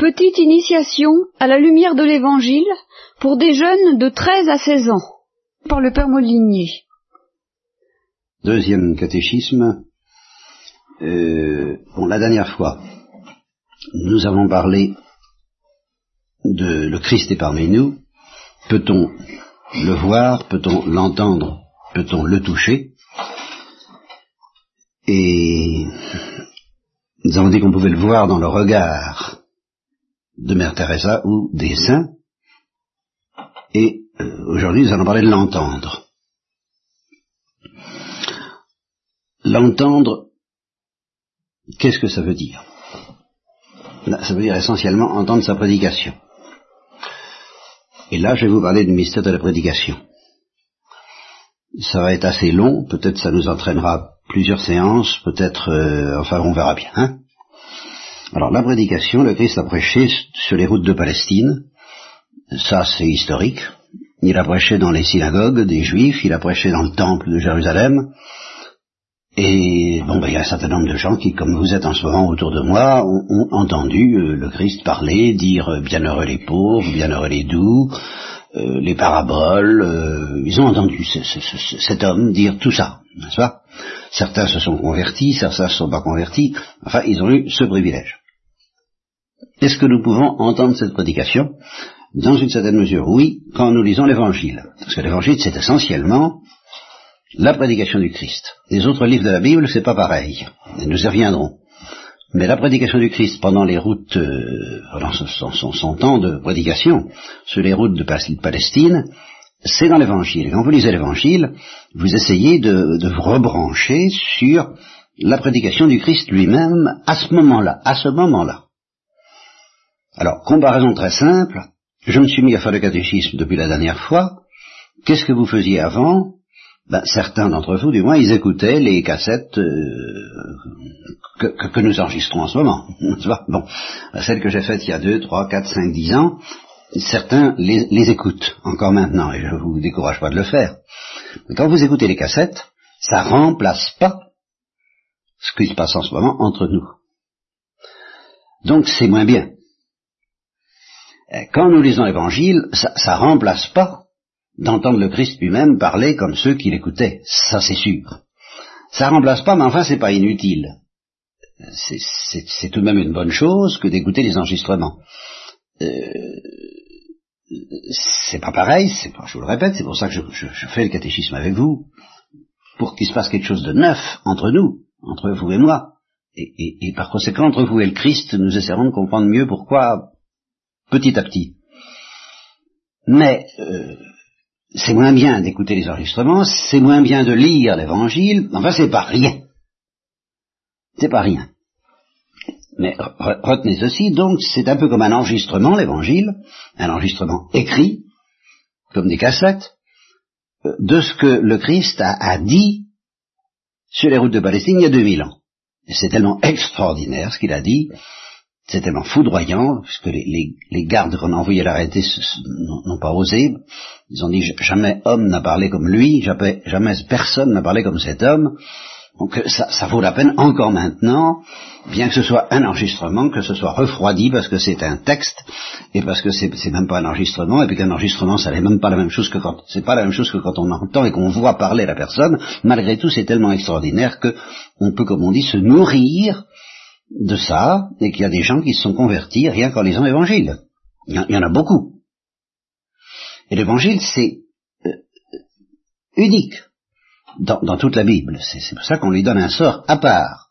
Petite initiation à la lumière de l'Évangile pour des jeunes de 13 à 16 ans, par le Père Molinier. Deuxième catéchisme. Euh, bon, la dernière fois, nous avons parlé de le Christ est parmi nous. Peut-on le voir? Peut-on l'entendre? Peut-on le toucher? Et nous avons dit qu'on pouvait le voir dans le regard de Mère Teresa ou des saints. Et euh, aujourd'hui, nous allons parler de l'entendre. L'entendre, qu'est-ce que ça veut dire? Ça veut dire essentiellement entendre sa prédication. Et là, je vais vous parler du mystère de la prédication. Ça va être assez long, peut-être ça nous entraînera plusieurs séances, peut-être, euh, enfin on verra bien. Hein alors la prédication, le Christ a prêché sur les routes de Palestine, ça c'est historique. Il a prêché dans les synagogues des Juifs, il a prêché dans le temple de Jérusalem. Et bon, ben, il y a un certain nombre de gens qui, comme vous êtes en ce moment autour de moi, ont, entendu euh, le Christ parler, dire euh, bienheureux les pauvres, bienheureux les doux, euh, les paraboles. ils ont entendu cet homme dire tout ça, n'est-ce pas? Certains se sont convertis, certains ne se sont pas convertis. Enfin, ils ont eu ce privilège. Est-ce que nous pouvons entendre cette prédication Dans une certaine mesure, oui, quand nous lisons l'Évangile. Parce que l'Évangile, c'est essentiellement la prédication du Christ. Les autres livres de la Bible, c'est pas pareil. Nous y reviendrons. Mais la prédication du Christ pendant les routes, euh, pendant son, temps de prédication, sur les routes de Palestine, c'est dans l'Évangile. Quand vous lisez l'Évangile, vous essayez de, de vous rebrancher sur la prédication du Christ lui-même à ce moment-là, à ce moment-là. Alors, comparaison très simple, je me suis mis à faire le catéchisme depuis la dernière fois. Qu'est-ce que vous faisiez avant? Ben, Certains d'entre vous, du moins, ils écoutaient les cassettes euh, que, nous enregistrons en ce moment. bon, celles que j'ai faites il y a 2, 3, 4, 5, 10 ans, certains les, les, écoutent encore maintenant, et je ne vous décourage pas de le faire. Mais quand vous écoutez les cassettes, ça remplace pas ce qui se passe en ce moment entre nous. Donc c'est moins bien. Euh, quand nous lisons l'Évangile, ça, ne remplace pas d'entendre le Christ lui-même parler comme ceux qui l'écoutaient, ça c'est sûr. Ça remplace pas, mais enfin c'est pas inutile. C'est tout de même une bonne chose que d'écouter les enregistrements. Euh, c'est pas pareil, je vous le répète, c'est pour ça que je, fais le catéchisme avec vous, pour qu'il se passe quelque chose de neuf entre nous, entre vous et moi. Et par conséquent, entre vous et le Christ, nous essaierons de comprendre mieux pourquoi petit à petit. Mais euh, c'est moins bien d'écouter les enregistrements, c'est moins bien de lire l'évangile, enfin c'est pas rien. C'est pas rien. Mais retenez ceci, donc c'est un peu comme un enregistrement, l'évangile, un enregistrement écrit, comme des cassettes, euh, de ce que le Christ a, dit sur les routes de Palestine il y a 2000 ans. C'est tellement extraordinaire ce qu'il a dit c'est tellement foudroyant, puisque les, gardes qu'on a envoyés l'arrêter n'ont pas osé. Ils ont dit jamais homme n'a parlé comme lui, jamais, personne n'a parlé comme cet homme. Donc ça, ça, vaut la peine encore maintenant, bien que ce soit un enregistrement, que ce soit refroidi parce que c'est un texte et parce que c'est même pas un enregistrement et puis qu'un enregistrement ça n'est même pas la même chose que quand c'est pas la même chose que quand on entend et qu'on voit parler la personne. Malgré tout, c'est tellement extraordinaire que on peut, comme on dit, se nourrir de ça, et qu'il y a des gens qui se sont convertis rien qu'en lisant l'évangile. Il y en a beaucoup. Et l'évangile, c'est euh, unique dans, toute la Bible. C'est pour ça qu'on lui donne un sort à part.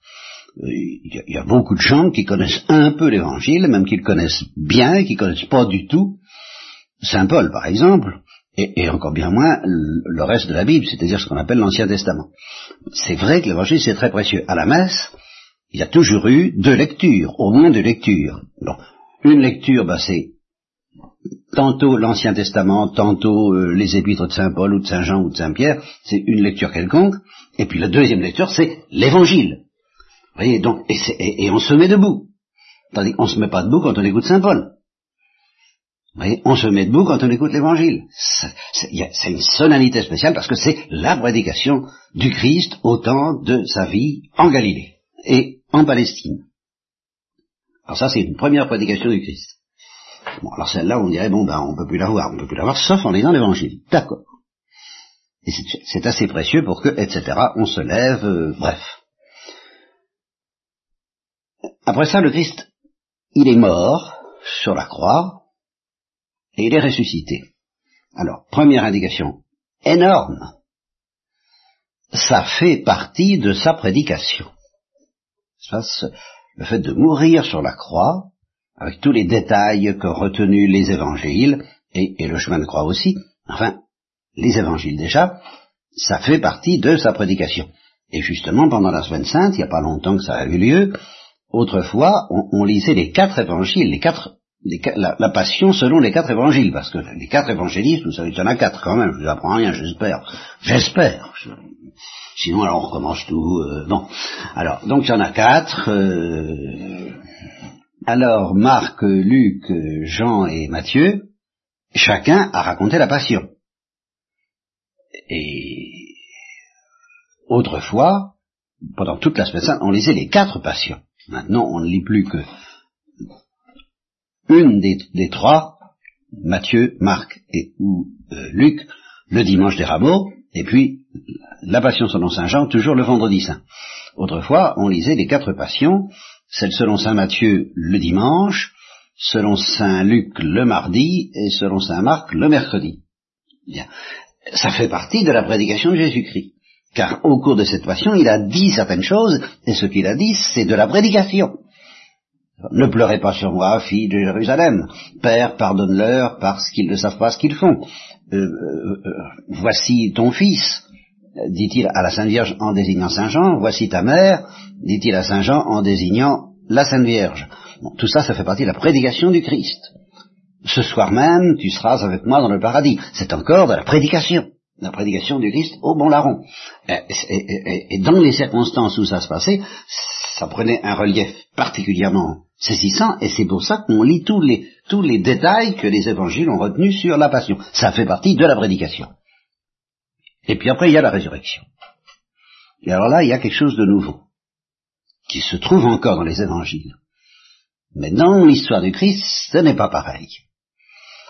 Euh, il y, a beaucoup de gens qui connaissent un peu l'évangile, même qu'ils connaissent bien, qui connaissent pas du tout Saint Paul, par exemple, et, et encore bien moins le reste de la Bible, c'est-à-dire ce qu'on appelle l'Ancien Testament. C'est vrai que l'évangile, c'est très précieux. À la messe, il y a toujours eu deux lectures, au moins deux lectures. une lecture, bah, c'est tantôt l'Ancien Testament, tantôt euh, les épîtres de Saint Paul ou de Saint Jean ou de Saint Pierre, c'est une lecture quelconque, et puis la deuxième lecture, c'est l'Évangile. Vous voyez, donc, et, on se met debout. Tandis qu'on ne se met pas debout quand on écoute Saint Paul. Vous voyez, on se met debout quand on écoute l'Évangile. C'est une sonalité spéciale parce que c'est la prédication du Christ au temps de sa vie en Galilée. En Palestine. Alors ça, c'est une première prédication du Christ. Bon, alors celle-là, on dirait, bon, ben, on peut plus la voir, on peut plus la voir, sauf en lisant l'évangile. D'accord. Et c'est assez précieux pour que, etc., on se lève, euh, bref. Après ça, le Christ, il est mort sur la croix, et il est ressuscité. Alors, première indication énorme, ça fait partie de sa prédication. Le fait de mourir sur la croix, avec tous les détails que retenu les évangiles, et, le chemin de croix aussi, enfin, les évangiles déjà, ça fait partie de sa prédication. Et justement, pendant la semaine sainte, il n'y a pas longtemps que ça a eu lieu, autrefois, on, lisait les quatre évangiles, les quatre, la, passion selon les quatre évangiles, parce que les quatre évangélistes, vous savez, il y en a quatre quand même, je vous apprends rien, j'espère. J'espère. Sinon, alors on recommence tout. Euh, bon. Alors, donc il y en a quatre. Euh, alors, Marc, Luc, Jean et Matthieu, chacun a raconté la passion. Et autrefois, pendant toute la semaine sainte, on lisait les quatre passions. Maintenant, on ne lit plus que une des, trois, Matthieu, Marc et euh, Luc, le dimanche des rameaux, et puis la passion selon Saint Jean, toujours le vendredi saint. Autrefois, on lisait les quatre passions, celle selon Saint Matthieu le dimanche, selon Saint Luc le mardi et selon Saint Marc le mercredi. Bien. Ça fait partie de la prédication de Jésus-Christ. Car au cours de cette passion, il a dit certaines choses, et ce qu'il a dit, c'est de la prédication. Ne pleurez pas sur moi, fille de Jérusalem. Père, pardonne-leur parce qu'ils ne savent pas ce qu'ils font. Euh, euh, euh, voici ton fils, dit-il à la Sainte Vierge en désignant Saint Jean. Voici ta mère, dit-il à Saint Jean en désignant la Sainte Vierge. tout ça, ça fait partie de la prédication du Christ. Ce soir même, tu seras avec moi dans le paradis. C'est encore de la prédication la prédication du Christ au bon larron. Et, dans les circonstances où ça se passait, ça prenait un relief particulièrement saisissant, et c'est pour ça qu'on lit tous les, tous les détails que les évangiles ont retenus sur la passion. Ça fait partie de la prédication. Et puis après, il y a la résurrection. Et alors là, il y a quelque chose de nouveau, qui se trouve encore dans les évangiles. Mais dans l'histoire du Christ, ce n'est pas pareil.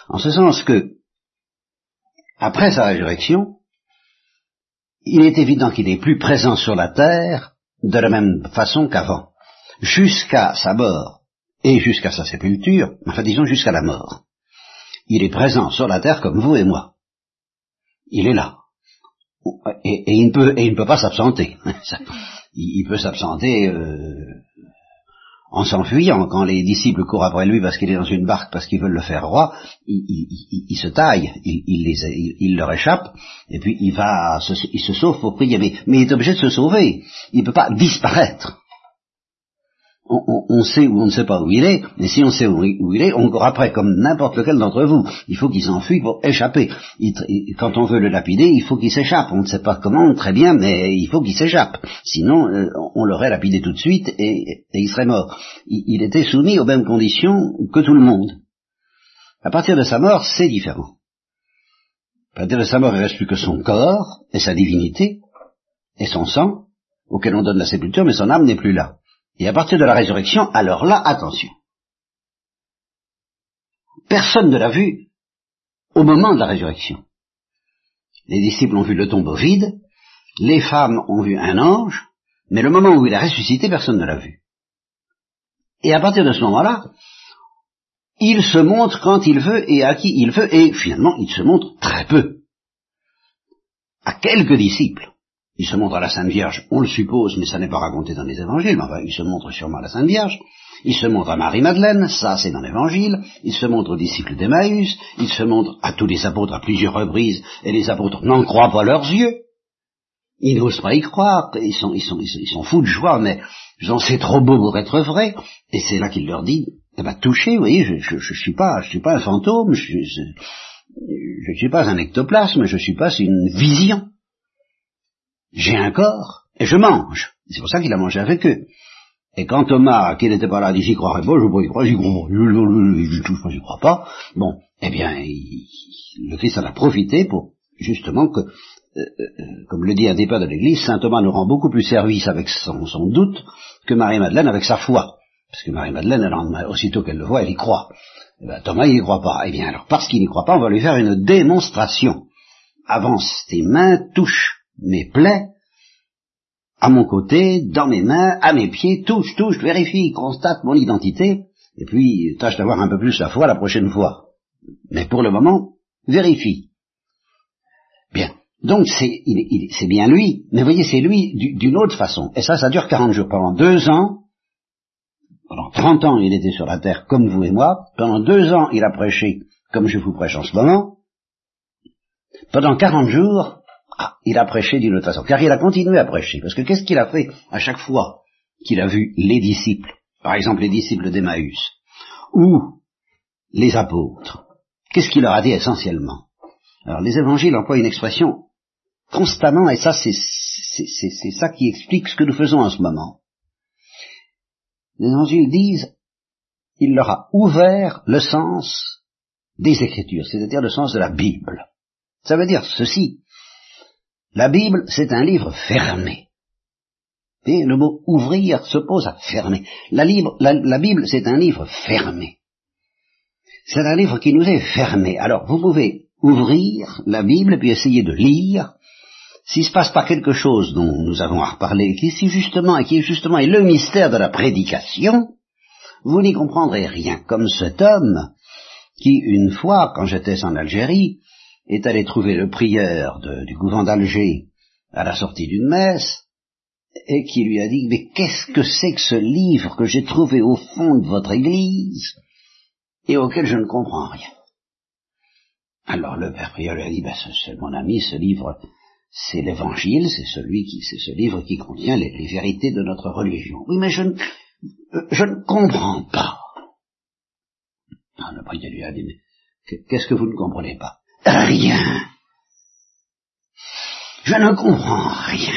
En ce sens que après sa résurrection, il est évident qu'il est plus présent sur la terre de la même façon qu'avant, jusqu'à sa mort et jusqu'à sa sépulture, enfin disons jusqu'à la mort. Il est présent sur la terre comme vous et moi. Il est là. Et, il, ne peut, pas s'absenter. il, peut s'absenter euh, en s'enfuyant, quand les disciples courent après lui parce qu'il est dans une barque, parce qu'ils veulent le faire roi, il, se taille, il, leur échappe, et puis il va, il se sauve pour prier. Mais il est obligé de se sauver. Il ne peut pas disparaître on, sait ou on ne sait pas où il est, mais si on sait où, il est, on après comme n'importe lequel d'entre vous. Il faut qu'il s'enfuit pour échapper. quand on veut le lapider, il faut qu'il s'échappe. On ne sait pas comment, très bien, mais il faut qu'il s'échappe. Sinon, euh, on l'aurait lapidé tout de suite et, il serait mort. Il, était soumis aux mêmes conditions que tout le monde. À partir de sa mort, c'est différent. À partir de sa mort, il ne reste plus que son corps et sa divinité et son sang, auquel on donne la sépulture, mais son âme n'est plus là. Et à partir de la résurrection, alors là, attention. Personne ne l'a vu au moment de la résurrection. Les disciples ont vu le tombeau vide, les femmes ont vu un ange, mais le moment où il a ressuscité, personne ne l'a vu. Et à partir de ce moment-là, il se montre quand il veut et à qui il veut, et finalement, il se montre très peu. À quelques disciples. Il se montre à la Sainte Vierge, on le suppose, mais ça n'est pas raconté dans les évangiles, mais enfin, il se montre sûrement à la Sainte Vierge. Il se montre à Marie-Madeleine, ça c'est dans l'évangile. Il se montre aux disciples d'Emmaüs. Il se montre à tous les apôtres à plusieurs reprises, et les apôtres n'en croient pas leurs yeux. Ils n'osent pas y croire, ils sont, ils, sont, ils sont fous de joie, mais j'en sais trop beau pour être vrai. Et c'est là qu'il leur dit, eh ben, touchez, vous voyez, je, je, je, suis pas, je suis pas un fantôme, je, je, je suis pas un ectoplasme, je suis pas une vision j'ai un corps et je mange. C'est pour ça qu'il a mangé avec eux. Et quand Thomas, qui n'était pas là, dit j'y croirais pas, je ne crois j'y crois pas, j'y crois pas, bon, eh bien, le Christ en a profité pour justement que, euh, euh, comme le dit un pères de l'Église, saint Thomas nous rend beaucoup plus service avec son, doute que Marie-Madeleine avec sa foi. Parce que Marie-Madeleine, le lendemain, aussitôt qu'elle le voit, elle y croit. Eh ben, Thomas, il n'y croit pas. Eh bien, alors, parce qu'il n'y croit pas, on va lui faire une démonstration. Avance tes mains, touche mes plaies, à mon côté, dans mes mains, à mes pieds, touche, touche, vérifie, constate mon identité, et puis tâche d'avoir un peu plus la foi la prochaine fois. Mais pour le moment, vérifie. Bien. Donc c'est bien lui, mais voyez, c'est lui d'une autre façon. Et ça, ça dure 40 jours. Pendant deux ans, pendant 30 ans, il était sur la terre comme vous et moi. Pendant deux ans, il a prêché comme je vous prêche en ce moment. Pendant 40 jours, ah, il a prêché d'une autre façon. Car il a continué à prêcher. Parce que qu'est-ce qu'il a fait à chaque fois qu'il a vu les disciples, par exemple les disciples d'Emmaüs, ou les apôtres Qu'est-ce qu'il leur a dit essentiellement? Alors les évangiles emploient une expression constamment, et ça c'est ça qui explique ce que nous faisons en ce moment. Les évangiles disent, il leur a ouvert le sens des Écritures, c'est-à-dire le sens de la Bible. Ça veut dire ceci. La Bible, c'est un livre fermé. Et le mot ouvrir s'oppose à fermer. La, Bible, c'est un livre fermé. C'est un livre qui nous est fermé. Alors, vous pouvez ouvrir la Bible puis essayer de lire. S'il se passe pas quelque chose dont nous avons à reparler, qui est justement, et qui justement est le mystère de la prédication, vous n'y comprendrez rien. Comme cet homme qui, une fois, quand j'étais en Algérie, est allé trouver le prieur du couvent d'Alger à la sortie d'une messe, et qui lui a dit, mais qu'est-ce que c'est que ce livre que j'ai trouvé au fond de votre église, et auquel je ne comprends rien? Alors le père prieur lui a dit, c'est mon ami, ce livre, c'est l'évangile, c'est celui qui, c'est ce livre qui contient les, vérités de notre religion. Oui, mais je ne, je ne comprends pas. Alors, le prieur lui a dit, mais qu'est-ce que vous ne comprenez pas? Rien. Je ne comprends rien.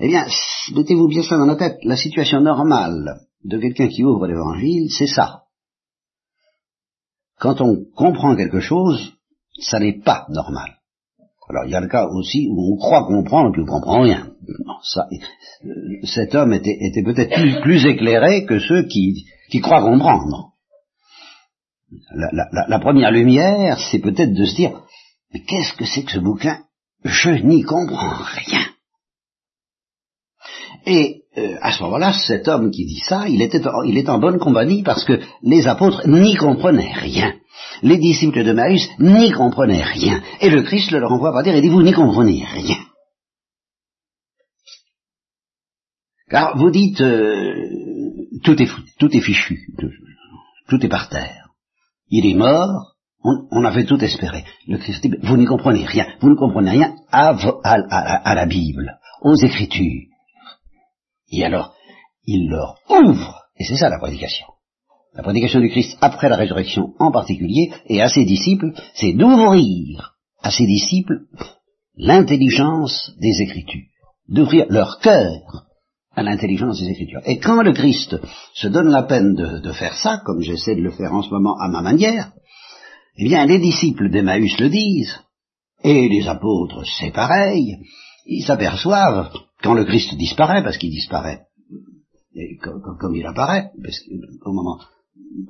Eh bien, mettez-vous bien ça dans la tête. La situation normale de quelqu'un qui ouvre l'évangile, c'est ça. Quand on comprend quelque chose, ça n'est pas normal. Alors il y a le cas aussi où on croit comprendre puis on comprend rien. ça, euh, cet homme était, peut-être plus, éclairé que ceux qui croient comprendre la, première lumière, c'est peut-être de se dire, mais qu'est-ce que c'est que ce bouquin? Je n'y comprends rien. Et euh, à ce moment-là, cet homme qui dit ça, il, était est en bonne compagnie parce que les apôtres n'y comprenaient rien. Les disciples de Maïs n'y comprenaient rien. Et le Christ leur envoie par dire, et dit, vous n'y comprenez rien. Car vous dites, euh, tout, est, tout est fichu, tout est par terre il est mort, on, avait tout espéré. Le Christ vous n'y comprenez rien, vous ne comprenez rien à, à, la Bible, aux Écritures. Et alors, il leur ouvre, et c'est ça la prédication. La prédication du Christ après la résurrection en particulier, et à ses disciples, c'est d'ouvrir à ses disciples l'intelligence des Écritures, d'ouvrir leur cœur à l'intelligence des Écritures. Et quand le Christ se donne la peine de, faire ça, comme j'essaie de le faire en ce moment à ma manière, eh bien les disciples d'Emmaüs le disent, et les apôtres c'est pareil, ils s'aperçoivent, quand le Christ disparaît, parce qu'il disparaît, comme, il apparaît, au moment,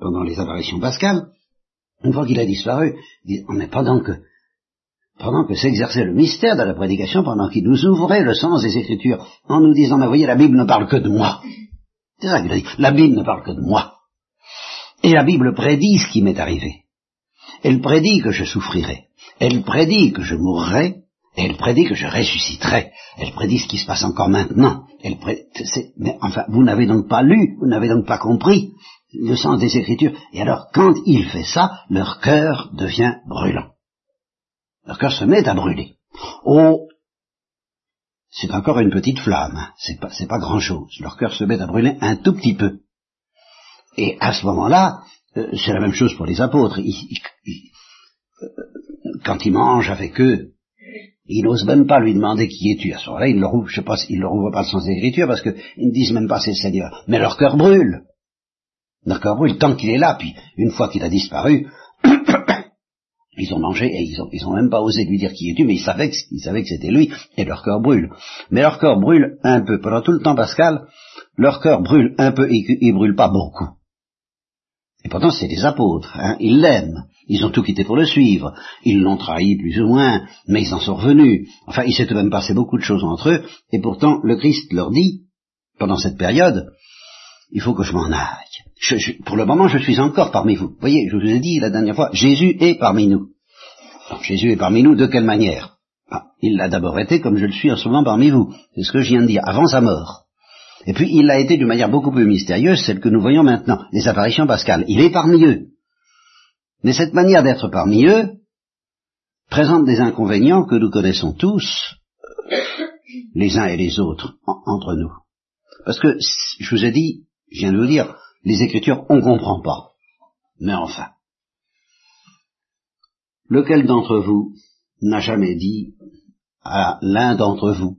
pendant les apparitions pascales, une fois qu'il a disparu, ils disent, mais pendant que pendant que s'exerçait le mystère de la prédication, pendant qu'il nous ouvrait le sens des Écritures, en nous disant, mais voyez, la Bible ne parle que de moi. C'est ça qu'il a dit, la Bible ne parle que de moi. Et la Bible prédit ce qui m'est arrivé. Elle prédit que je souffrirai. Elle prédit que je mourrai. Elle prédit que je ressusciterai. Elle prédit ce qui se passe encore maintenant. Elle mais enfin, vous n'avez donc pas lu, vous n'avez donc pas compris le sens des Écritures. Et alors, quand il fait ça, leur cœur devient brûlant. Leur cœur se met à brûler. Oh, c'est encore une petite flamme, c'est pas, pas grand chose. Leur cœur se met à brûler un tout petit peu. Et à ce moment-là, euh, c'est la même chose pour les apôtres. Euh, quand ils mangent avec eux, ils n'osent même pas lui demander qui es-tu. À ce moment-là, ils ne leur pas, ils leur ouvrent pas le sens d'écriture parce qu'ils ne disent même pas c'est le Seigneur. Mais leur cœur brûle. Leur cœur brûle tant qu'il est là. Puis, une fois qu'il a disparu, ils ont mangé et ils ont, ils même pas osé lui dire qui es-tu, mais ils savaient que, que c'était lui, et leur cœur brûle. Mais leur cœur brûle un peu. Pendant tout le temps pascal, leur cœur brûle un peu, ils, ils brûlent pas beaucoup. Et pourtant, c'est des apôtres, hein, ils l'aiment, ils ont tout quitté pour le suivre, ils l'ont trahi plus ou moins, mais ils en sont revenus. Enfin, il s'est même passé beaucoup de choses entre eux, et pourtant, le Christ leur dit, pendant cette période, il faut que je m'en aille. Pour le moment, je suis encore parmi vous. Vous voyez, je vous ai dit la dernière fois, Jésus est parmi nous. Jésus est parmi nous de quelle manière? Ah, Il l'a d'abord été comme je le suis en ce moment parmi vous. C'est ce que je viens de dire, avant sa mort. Et puis il l'a été d'une manière beaucoup plus mystérieuse, celle que nous voyons maintenant, les apparitions pascales. Il est parmi eux. Mais cette manière d'être parmi eux présente des inconvénients que nous connaissons tous, les uns et les autres, entre nous. Parce que, je vous ai dit, je viens de vous dire, les Écritures, on ne comprend pas. Mais enfin, lequel d'entre vous n'a jamais dit à l'un d'entre vous,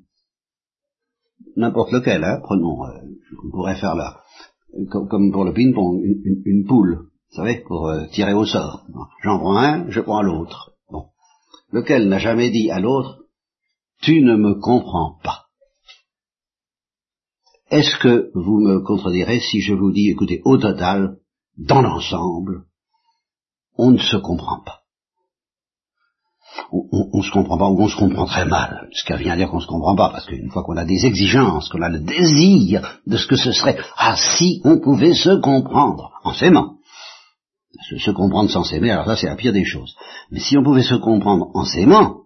n'importe lequel, hein, prenons, euh, on pourrait faire là, comme, pour le ping-pong, une, poule, vous savez, pour euh, tirer au sort. J'en prends un, je prends l'autre. Bon. Lequel n'a jamais dit à l'autre, tu ne me comprends pas. Est-ce que vous me contredirez si je vous dis, écoutez, au total, dans l'ensemble, on ne se comprend pas on, on, se comprend pas ou on se comprend très mal. Ce qui vient dire qu'on se comprend pas, parce qu'une fois qu'on a des exigences, qu'on a le désir de ce que ce serait, ah si on pouvait se comprendre en s'aimant. Se, se comprendre sans s'aimer, alors ça c'est la pire des choses. Mais si on pouvait se comprendre en s'aimant,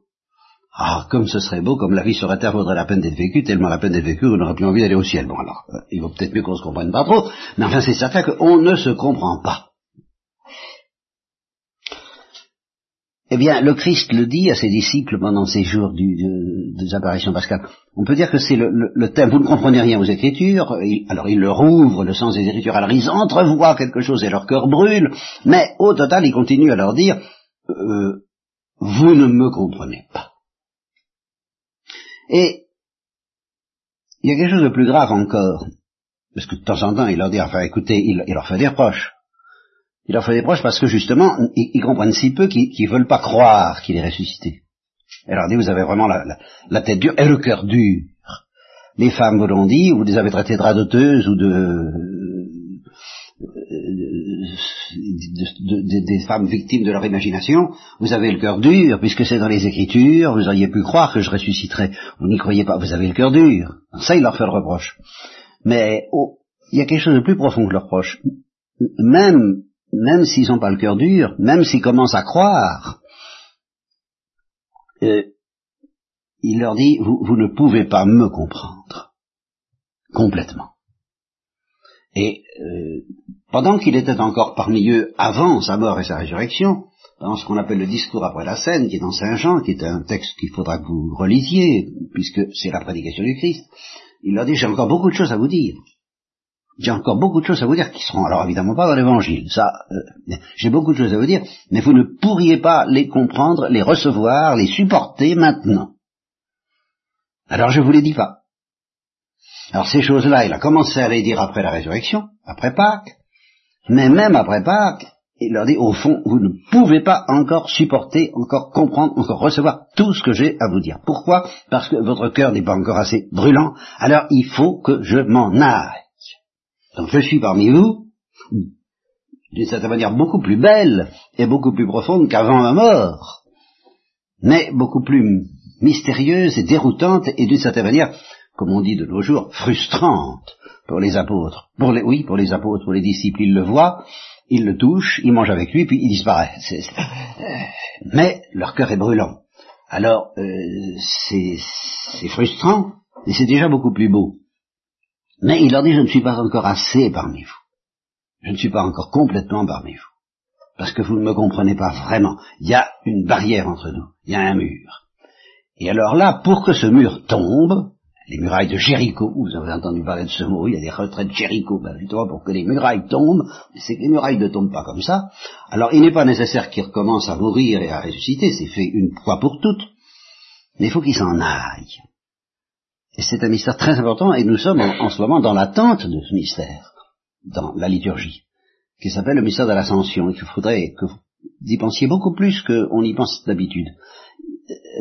ah, comme ce serait beau, comme la vie sur terre vaudrait la peine d'être vécue, tellement la peine d'être vécue, on n'aurait plus envie d'aller au ciel. Bon alors, euh, il vaut peut-être mieux qu'on se comprenne pas trop, mais enfin c'est certain qu'on ne se comprend pas. Eh bien, le Christ le dit à ses disciples pendant ces jours des apparitions pascales. On peut dire que c'est le, thème. Vous ne comprenez rien aux Écritures. alors il leur ouvre le sens des Écritures. Alors ils entrevoient quelque chose et leur cœur brûle. Mais au total, il continue à leur dire euh, vous ne me comprenez pas. Et il y a quelque chose de plus grave encore, parce que de temps en temps, il leur dit, enfin écoutez, il leur fait des reproches. Il leur fait des proches parce que justement, ils, comprennent si peu qu'ils ne veulent pas croire qu'il est ressuscité. Alors dit, vous avez vraiment la, tête dure et le cœur dur. Les femmes vous l'ont dit, vous les avez traitées de radoteuses ou de, des femmes victimes de leur imagination, vous avez le cœur dur, puisque c'est dans les Écritures, vous auriez pu croire que je ressusciterais. Vous n'y croyez pas, vous avez le cœur dur. Ça, il leur fait le reproche. Mais oh, il y a quelque chose de plus profond que le reproche. Même même s'ils n'ont pas le cœur dur, même s'ils commencent à croire, euh, il leur dit, vous, vous, ne pouvez pas me comprendre complètement. Et euh, pendant qu'il était encore parmi eux avant sa mort et sa résurrection, dans ce qu'on appelle le discours après la scène, qui est dans Saint Jean, qui est un texte qu'il faudra que vous relisiez, puisque c'est la prédication du Christ, il leur dit, j'ai encore beaucoup de choses à vous dire. J'ai encore beaucoup de choses à vous dire qui seront alors évidemment pas dans l'évangile. Ça, euh, j'ai beaucoup de choses à vous dire, mais vous ne pourriez pas les comprendre, les recevoir, les supporter maintenant. Alors je vous les dis pas. Alors ces choses-là, il a commencé à les dire après la résurrection, après Pâques, mais même après Pâques, il leur dit au fond, vous ne pouvez pas encore supporter, encore comprendre, encore recevoir tout ce que j'ai à vous dire. Pourquoi? Parce que votre cœur n'est pas encore assez brûlant, alors il faut que je m'en aille. Donc je suis parmi vous, d'une certaine manière beaucoup plus belle et beaucoup plus profonde qu'avant ma mort, mais beaucoup plus mystérieuse et déroutante et d'une certaine manière, comme on dit de nos jours, frustrante pour les apôtres. Pour les, oui, pour les apôtres, pour les disciples, ils le voient, ils le touchent, ils mangent avec lui, puis il disparaît. mais leur cœur est brûlant. Alors, euh, c'est frustrant, et c'est déjà beaucoup plus beau. Mais il leur dit, je ne suis pas encore assez parmi vous. Je ne suis pas encore complètement parmi vous. Parce que vous ne me comprenez pas vraiment. Il y a une barrière entre nous. Il y a un mur. Et alors là, pour que ce mur tombe, les murailles de Jéricho, vous avez entendu parler de ce mot, il y a des retraites de Jéricho, ben justement pour que les murailles tombent, c'est que les murailles ne tombent pas comme ça. Alors il n'est pas nécessaire qu'ils recommencent à mourir et à ressusciter, c'est fait une fois pour toutes, mais il faut qu'ils s'en aillent. Et c'est un mystère très important, et nous sommes en, ce moment dans l'attente de ce mystère, dans la liturgie, qui s'appelle le mystère de l'ascension, et qu'il faudrait que vous y pensiez beaucoup plus qu'on y pense d'habitude.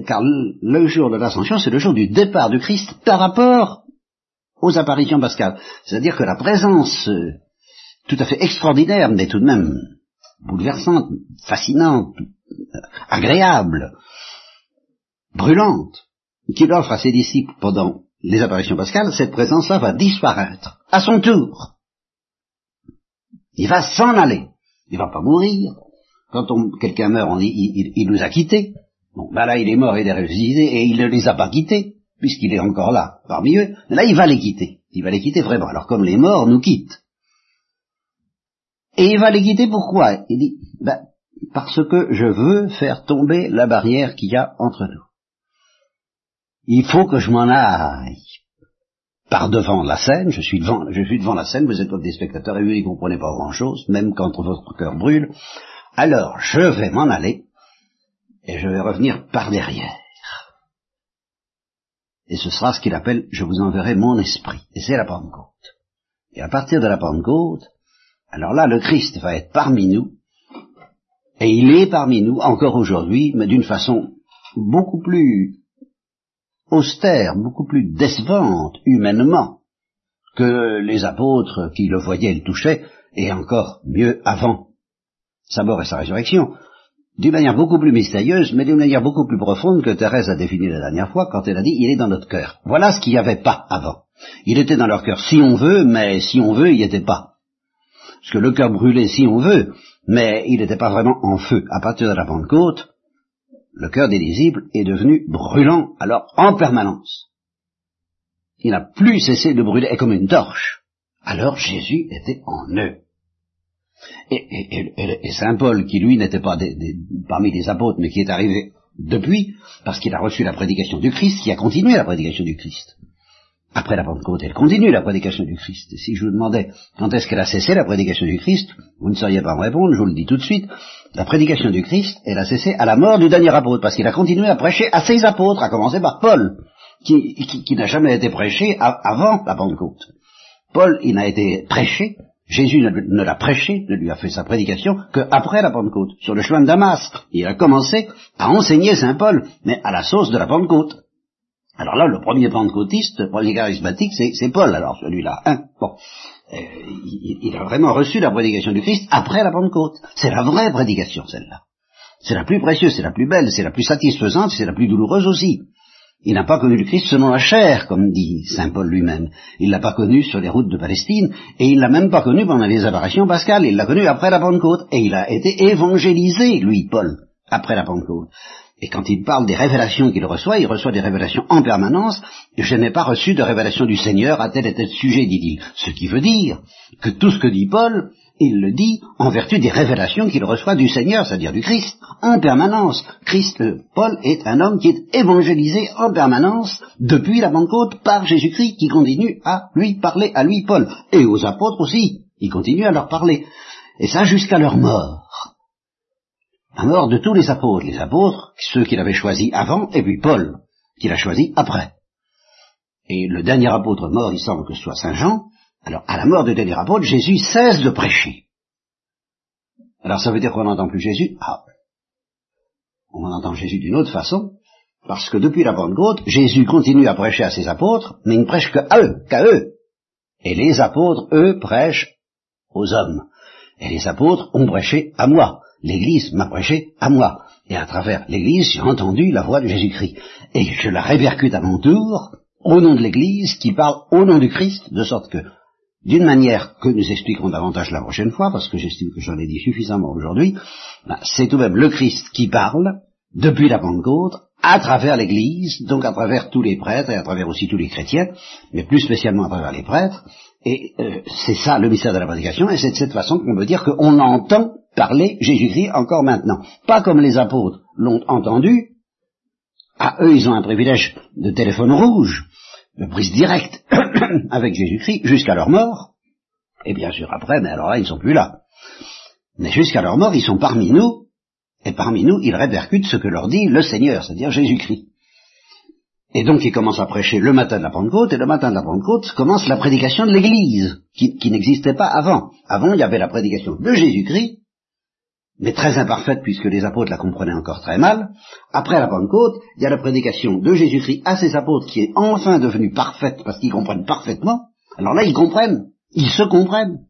Car le jour de l'ascension, c'est le jour du départ du Christ par rapport aux apparitions pascales. C'est-à-dire que la présence euh, tout à fait extraordinaire, mais tout de même bouleversante, fascinante, agréable, brûlante, qu'il offre à ses disciples pendant les apparitions pascales, cette présence-là va disparaître à son tour. Il va s'en aller. Il va pas mourir. Quand quelqu'un meurt, on dit il, nous a quittés. Bon, ben là, il est mort, il est ressuscité, et il ne les a pas quittés, puisqu'il est encore là, parmi eux. là, il va les quitter. Il va les quitter vraiment. Alors, comme les morts nous quittent. Et il va les quitter pourquoi? Il dit, ben, parce que je veux faire tomber la barrière qu'il y a entre nous. Il faut que je m'en aille par devant la scène, je suis devant, je suis devant la scène, vous êtes des spectateurs et vous n'y comprenez pas grand chose, même quand votre cœur brûle, alors je vais m'en aller et je vais revenir par derrière. Et ce sera ce qu'il appelle je vous enverrai mon esprit. Et c'est la Pentecôte. Et à partir de la Pentecôte, alors là, le Christ va être parmi nous, et il est parmi nous encore aujourd'hui, mais d'une façon beaucoup plus austère, beaucoup plus décevante humainement que les apôtres qui le voyaient le touchaient, et encore mieux avant sa mort et sa résurrection, d'une manière beaucoup plus mystérieuse, mais d'une manière beaucoup plus profonde que Thérèse a défini la dernière fois quand elle a dit il est dans notre cœur. Voilà ce qu'il n'y avait pas avant. Il était dans leur cœur si on veut, mais si on veut, il n'y était pas. Parce que le cœur brûlait si on veut, mais il n'était pas vraiment en feu. À partir de la Pentecôte, le cœur des disciples est devenu brûlant, alors en permanence. Il n'a plus cessé de brûler, comme une torche. Alors Jésus était en eux. Et, Saint Paul, qui lui n'était pas parmi les apôtres, mais qui est arrivé depuis, parce qu'il a reçu la prédication du Christ, qui a continué la prédication du Christ. Après la Pentecôte, elle continue la prédication du Christ. Et si je vous demandais quand est-ce qu'elle a cessé la prédication du Christ, vous ne sauriez pas me répondre, je vous le dis tout de suite. La prédication du Christ, elle a cessé à la mort du dernier apôtre, parce qu'il a continué à prêcher à ses apôtres, à commencer par Paul, qui, n'a jamais été prêché avant la Pentecôte. Paul, il n'a été prêché, Jésus ne, l'a prêché, ne lui a fait sa prédication qu'après la Pentecôte, sur le chemin de Damas. Il a commencé à enseigner Saint Paul, mais à la sauce de la Pentecôte. Alors là, le premier pentecôtiste, le premier charismatique, c'est Paul, alors celui-là. Hein bon. Euh, il, a vraiment reçu la prédication du Christ après la Pentecôte. C'est la vraie prédication, celle-là. C'est la plus précieuse, c'est la plus belle, c'est la plus satisfaisante, c'est la plus douloureuse aussi. Il n'a pas connu le Christ selon la chair, comme dit Saint Paul lui-même. Il l'a pas connu sur les routes de Palestine, et il l'a même pas connu pendant les apparitions pascales. Il l'a connu après la Pentecôte, et il a été évangélisé, lui, Paul, après la Pentecôte. Et quand il parle des révélations qu'il reçoit, il reçoit des révélations en permanence. Je n'ai pas reçu de révélation du Seigneur à tel et tel sujet, dit-il. Ce qui veut dire que tout ce que dit Paul, il le dit en vertu des révélations qu'il reçoit du Seigneur, c'est-à-dire du Christ, en permanence. Christ, Paul est un homme qui est évangélisé en permanence depuis la Pentecôte par Jésus-Christ, qui continue à lui parler, à lui Paul, et aux apôtres aussi. Il continue à leur parler. Et ça jusqu'à leur mort la mort de tous les apôtres, les apôtres, ceux qu'il avait choisis avant, et puis Paul, qu'il a choisi après. Et le dernier apôtre mort, il semble que ce soit Saint Jean, alors à la mort dernier apôtre, Jésus cesse de prêcher. Alors ça veut dire qu'on n'entend plus Jésus? Ah, on entend Jésus d'une autre façon, parce que depuis la Pentecôte, Jésus continue à prêcher à ses apôtres, mais il ne prêche qu'à eux, qu'à eux. Et les apôtres, eux, prêchent aux hommes. Et les apôtres ont prêché à moi l'Église m'a prêché à moi. Et à travers l'Église, j'ai entendu la voix de Jésus-Christ. Et je la répercute à mon tour, au nom de l'Église, qui parle au nom du Christ, de sorte que, d'une manière que nous expliquerons davantage la prochaine fois, parce que j'estime que j'en ai dit suffisamment aujourd'hui, ben, c'est tout de même le Christ qui parle, depuis la Pentecôte, à travers l'Église, donc à travers tous les prêtres et à travers aussi tous les chrétiens, mais plus spécialement à travers les prêtres, et euh, c'est ça le mystère de la prédication, et c'est de cette façon qu'on peut dire qu'on entend parler Jésus-Christ encore maintenant. Pas comme les apôtres l'ont entendu. À eux, ils ont un privilège de téléphone rouge, de prise directe avec Jésus-Christ jusqu'à leur mort. Et bien sûr après, mais alors là, ils ne sont plus là. Mais jusqu'à leur mort, ils sont parmi nous, et parmi nous, ils répercutent ce que leur dit le Seigneur, c'est-à-dire Jésus-Christ. Et donc il commence à prêcher le matin de la Pentecôte, et le matin de la Pentecôte commence la prédication de l'Église, qui n'existait pas avant. Avant, il y avait la prédication de Jésus-Christ, mais très imparfaite puisque les apôtres la comprenaient encore très mal. Après la Pentecôte, il y a la prédication de Jésus-Christ à ses apôtres qui est enfin devenue parfaite parce qu'ils comprennent parfaitement. Alors là, ils comprennent, ils se comprennent.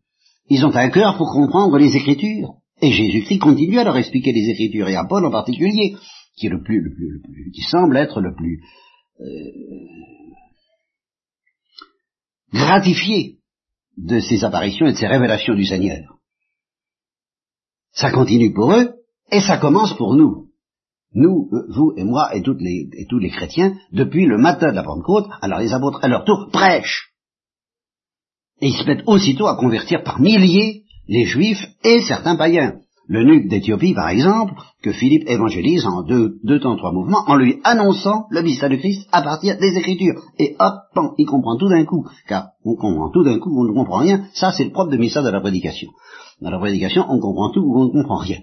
Ils ont un cœur pour comprendre les Écritures. Et Jésus-Christ continue à leur expliquer les Écritures, et à Paul en particulier, qui est le plus, le plus, le plus qui semble être le plus euh, gratifié de ces apparitions et de ces révélations du Seigneur. Ça continue pour eux, et ça commence pour nous. Nous, euh, vous et moi et, toutes les, et tous les chrétiens, depuis le matin de la Pentecôte, alors les apôtres à leur tour prêchent. Et ils se mettent aussitôt à convertir par milliers les juifs et certains païens. Le nuque d'Éthiopie, par exemple, que Philippe évangélise en deux, deux temps, trois mouvements, en lui annonçant le mystère de Christ à partir des Écritures. Et hop, il comprend tout d'un coup, car on comprend tout d'un coup, on ne comprend rien, ça c'est le propre de mystère de la prédication. Dans la prédication, on comprend tout ou on ne comprend rien.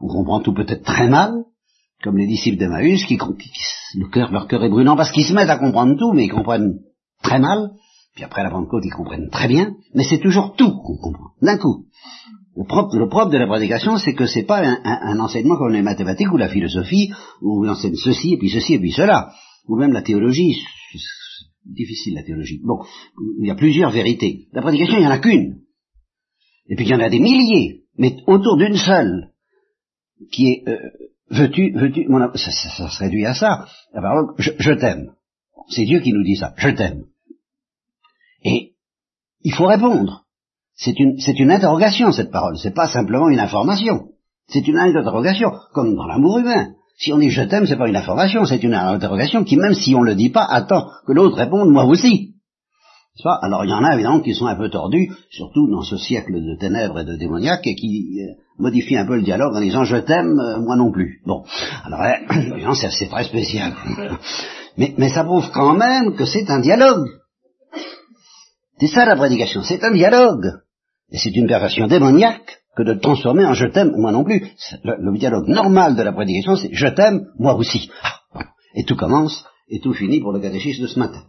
On comprend tout peut-être très mal, comme les disciples d'Emmaüs, qui, le cœur, leur cœur est brûlant parce qu'ils se mettent à comprendre tout, mais ils comprennent très mal. Puis après la Pentecôte, ils comprennent très bien, mais c'est toujours tout qu'on comprend, d'un coup. Le propre, de la prédication, c'est que c'est pas un, enseignement comme les mathématiques ou la philosophie, où on enseigne ceci et puis ceci et puis cela, ou même la théologie. difficile la théologie. Bon, il y a plusieurs vérités. La prédication, il n'y en a qu'une. Et puis il y en a des milliers, mais autour d'une seule, qui est euh, veux-tu, veux-tu, ça, ça, se réduit à ça. La parole, je, t'aime. C'est Dieu qui nous dit ça, je t'aime. Et il faut répondre. C'est une, c'est une interrogation cette parole, c'est pas simplement une information. C'est une interrogation, comme dans l'amour humain. Si on dit je t'aime, c'est pas une information, c'est une interrogation qui, même si on le dit pas, attend que l'autre réponde moi aussi. Alors il y en a évidemment qui sont un peu tordus, surtout dans ce siècle de ténèbres et de démoniaques, et qui euh, modifient un peu le dialogue en disant je t'aime, euh, moi non plus. Bon, alors là, c'est très spécial. Mais, mais ça prouve quand même que c'est un dialogue. C'est ça la prédication, c'est un dialogue. Et c'est une perversion démoniaque que de transformer en je t'aime, moi non plus. Le, dialogue normal de la prédication, c'est je t'aime, moi aussi. Ah, et tout commence et tout finit pour le catéchisme de ce matin.